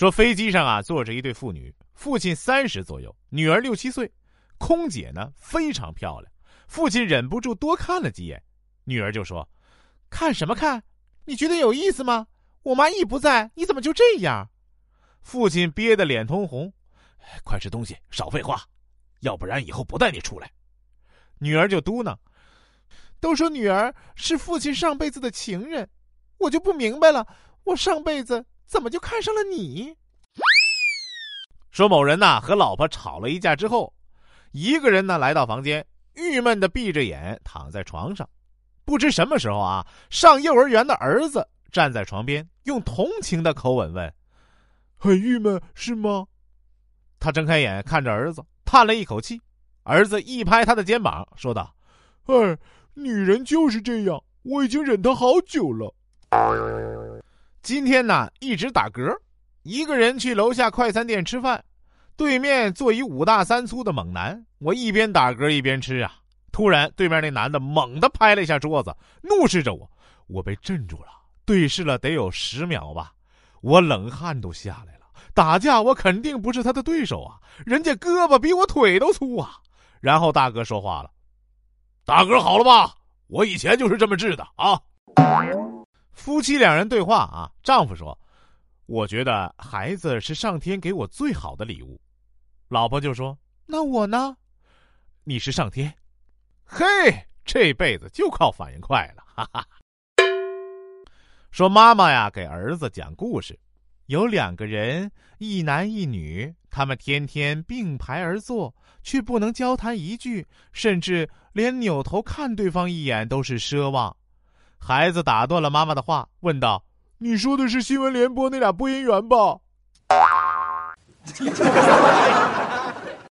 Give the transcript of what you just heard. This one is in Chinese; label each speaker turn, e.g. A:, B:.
A: 说飞机上啊坐着一对父女，父亲三十左右，女儿六七岁，空姐呢非常漂亮，父亲忍不住多看了几眼，女儿就说：“看什么看？你觉得有意思吗？我妈一不在，你怎么就这样？”父亲憋得脸通红，快吃东西，少废话，要不然以后不带你出来。女儿就嘟囔：“都说女儿是父亲上辈子的情人，我就不明白了，我上辈子。”怎么就看上了你？说某人呐和老婆吵了一架之后，一个人呢来到房间，郁闷的闭着眼躺在床上。不知什么时候啊，上幼儿园的儿子站在床边，用同情的口吻问：“很郁闷是吗？”他睁开眼看着儿子，叹了一口气。儿子一拍他的肩膀，说道：“哎，女人就是这样，我已经忍她好久了。”今天呢，一直打嗝，一个人去楼下快餐店吃饭，对面坐一五大三粗的猛男，我一边打嗝一边吃啊。突然，对面那男的猛地拍了一下桌子，怒视着我，我被镇住了，对视了得有十秒吧，我冷汗都下来了。打架我肯定不是他的对手啊，人家胳膊比我腿都粗啊。然后大哥说话了：“打嗝好了吧？我以前就是这么治的啊。”夫妻两人对话啊，丈夫说：“我觉得孩子是上天给我最好的礼物。”老婆就说：“那我呢？你是上天。”嘿，这辈子就靠反应快了，哈哈。说妈妈呀，给儿子讲故事，有两个人，一男一女，他们天天并排而坐，却不能交谈一句，甚至连扭头看对方一眼都是奢望。孩子打断了妈妈的话，问道：“你说的是新闻联播那俩播音员吧？”